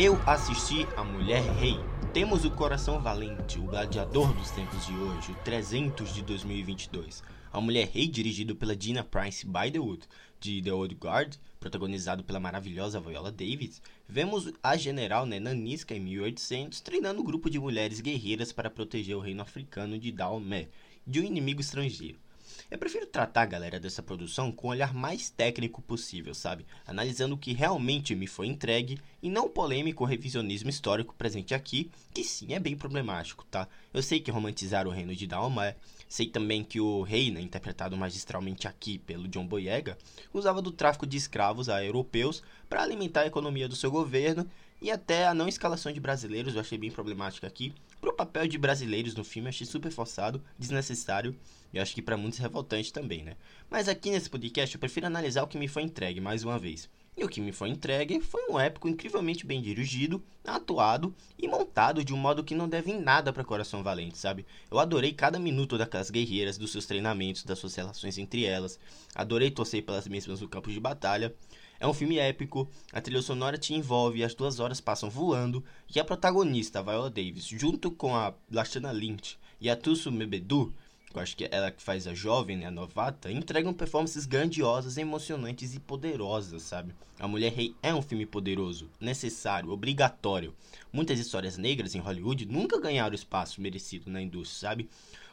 Eu assisti A Mulher Rei. Temos o Coração Valente, o gladiador dos tempos de hoje, o 300 de 2022. A Mulher Rei, dirigido pela Gina Price Bythewood, de The Old Guard, protagonizado pela maravilhosa Viola Davis, vemos a general né, Nanisca em 1800 treinando um grupo de mulheres guerreiras para proteger o reino africano de Daomé de um inimigo estrangeiro. Eu prefiro tratar, galera, dessa produção com o olhar mais técnico possível, sabe? Analisando o que realmente me foi entregue e não o polêmico revisionismo histórico presente aqui, que sim é bem problemático, tá? Eu sei que romantizar o reino de Daomé, sei também que o rei, né, interpretado magistralmente aqui pelo John Boyega, usava do tráfico de escravos a europeus para alimentar a economia do seu governo e até a não escalação de brasileiros eu achei bem problemática aqui. Pro papel de brasileiros no filme achei super forçado, desnecessário e acho que para muitos revoltante também, né? Mas aqui nesse podcast eu prefiro analisar o que me foi entregue mais uma vez. E o que me foi entregue foi um épico incrivelmente bem dirigido, atuado e montado de um modo que não deve em nada para Coração Valente, sabe? Eu adorei cada minuto daquelas guerreiras, dos seus treinamentos, das suas relações entre elas. Adorei torcer pelas mesmas no campo de batalha. É um filme épico, a trilha sonora te envolve, as duas horas passam voando, e a protagonista, Viola Davis, junto com a Lashana Lynch e a Tusu Mebedu, eu acho que é ela que faz a jovem, né, a novata, entregam performances grandiosas, emocionantes e poderosas, sabe? A Mulher Rei é um filme poderoso, necessário, obrigatório. Muitas histórias negras em Hollywood nunca ganharam o espaço merecido na indústria, sabe?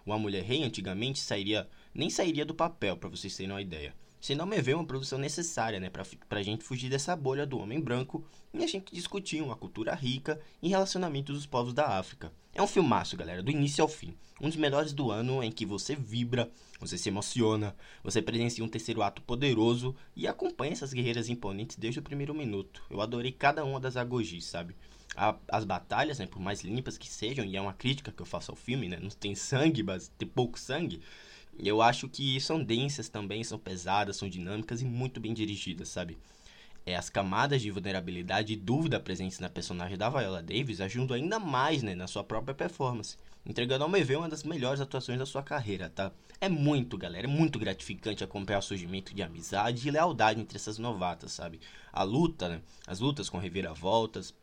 Uma Mulher Rei antigamente sairia, nem sairia do papel, para vocês terem uma ideia. Se não me vê uma produção necessária, né, pra, pra gente fugir dessa bolha do homem branco e a gente discutir uma cultura rica e relacionamento dos povos da África. É um filmaço, galera, do início ao fim. Um dos melhores do ano em que você vibra, você se emociona, você presencia um terceiro ato poderoso e acompanha essas guerreiras imponentes desde o primeiro minuto. Eu adorei cada uma das agogis, sabe? A, as batalhas, né, por mais limpas que sejam, e é uma crítica que eu faço ao filme, né? Não tem sangue, mas tem pouco sangue eu acho que são densas também, são pesadas, são dinâmicas e muito bem dirigidas, sabe? É, as camadas de vulnerabilidade e dúvida presentes na personagem da Viola Davis ajudam ainda mais né, na sua própria performance, entregando ao meu uma das melhores atuações da sua carreira, tá? É muito, galera, é muito gratificante acompanhar o surgimento de amizade e lealdade entre essas novatas, sabe? A luta, né? As lutas com reviravoltas,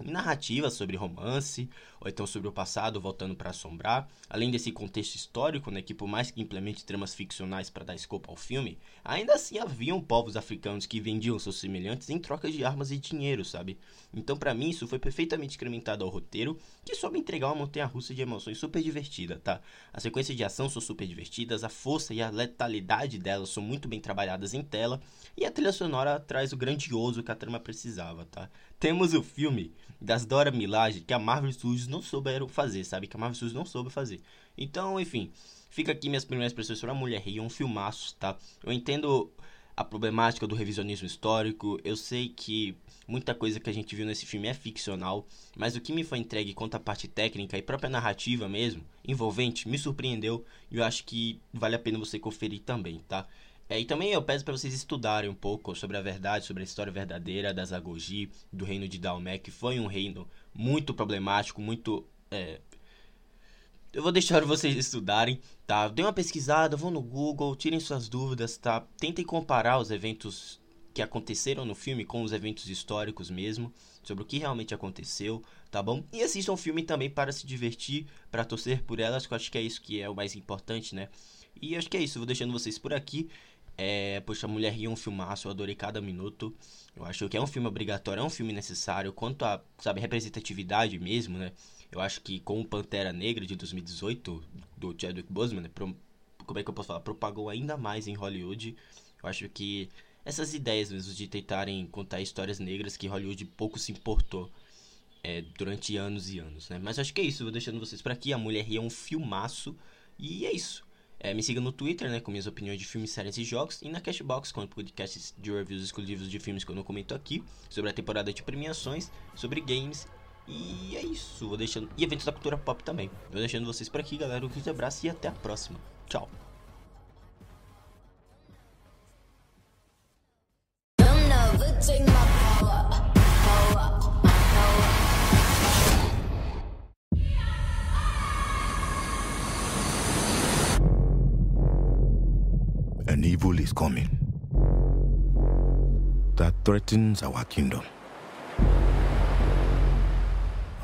narrativas sobre romance, ou então sobre o passado voltando para assombrar, além desse contexto histórico, né, que por mais que implemente tramas ficcionais para dar escopo ao filme, ainda assim haviam povos africanos que vendiam seus semelhantes em troca de armas e dinheiro, sabe? Então para mim isso foi perfeitamente incrementado ao roteiro, que soube entregar uma montanha-russa de emoções super divertida, tá? As sequências de ação são super divertidas, a força e a letalidade delas são muito bem trabalhadas em tela, e a trilha sonora traz o grandioso que a trama precisava, tá? Temos o filme das Dora Milaje que a Marvel Studios não souberam fazer, sabe? Que a Marvel Studios não soube fazer. Então, enfim, fica aqui minhas primeiras impressões sobre a Mulher Rei, um filmaço, tá? Eu entendo a problemática do revisionismo histórico, eu sei que muita coisa que a gente viu nesse filme é ficcional, mas o que me foi entregue quanto à parte técnica e própria narrativa mesmo, envolvente, me surpreendeu e eu acho que vale a pena você conferir também, tá? É, e também eu peço para vocês estudarem um pouco sobre a verdade, sobre a história verdadeira das Agogi, do reino de Dalmé, que foi um reino muito problemático, muito. É... Eu vou deixar vocês estudarem, tá? Dêem uma pesquisada, vão no Google, tirem suas dúvidas, tá? Tentem comparar os eventos que aconteceram no filme com os eventos históricos mesmo, sobre o que realmente aconteceu, tá bom? E assistam o filme também para se divertir, para torcer por elas, que eu acho que é isso que é o mais importante, né? E acho que é isso, vou deixando vocês por aqui. É, poxa, Mulher Rio é um filmaço, eu adorei cada minuto. Eu acho que é um filme obrigatório, é um filme necessário. Quanto a, sabe, representatividade mesmo, né? Eu acho que com o Pantera Negra de 2018, do Chadwick Boseman, né, pro, como é que eu posso falar? Propagou ainda mais em Hollywood. Eu acho que essas ideias mesmo de tentarem contar histórias negras que Hollywood pouco se importou é, durante anos e anos, né? Mas acho que é isso, vou deixando vocês por aqui. A Mulher Rio é um filmaço. E é isso. É, me siga no Twitter, né, com minhas opiniões de filmes, séries e jogos, e na Cashbox, com podcasts de reviews exclusivos de filmes que eu não comento aqui, sobre a temporada de premiações, sobre games, e é isso. Vou deixando e eventos da cultura pop também. Vou deixando vocês por aqui, galera. Um grande abraço e até a próxima. Tchau. An evil is coming that threatens our kingdom.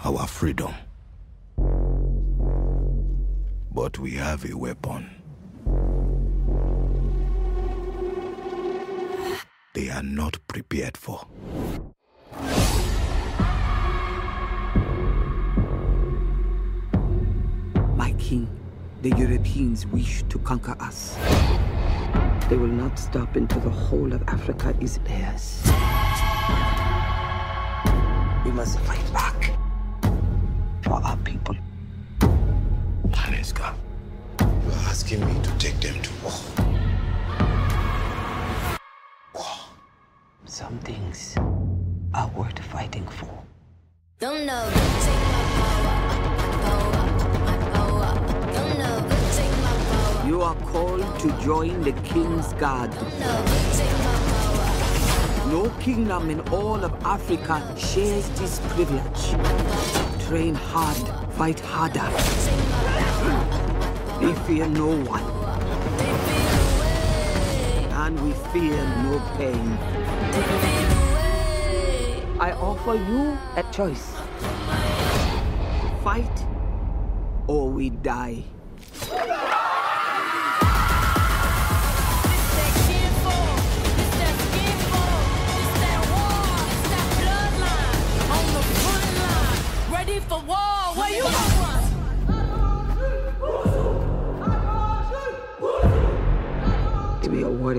our freedom. But we have a weapon. They are not prepared for. My king, the Europeans wish to conquer us. They will not stop until the whole of Africa is theirs. We must fight back for our people. Haneska, you are asking me to take them to war. Some things are worth fighting for. Don't know, You are called to join the king's guard. No kingdom in all of Africa shares this privilege. Train hard, fight harder. We fear no one. And we fear no pain. I offer you a choice. Fight or we die.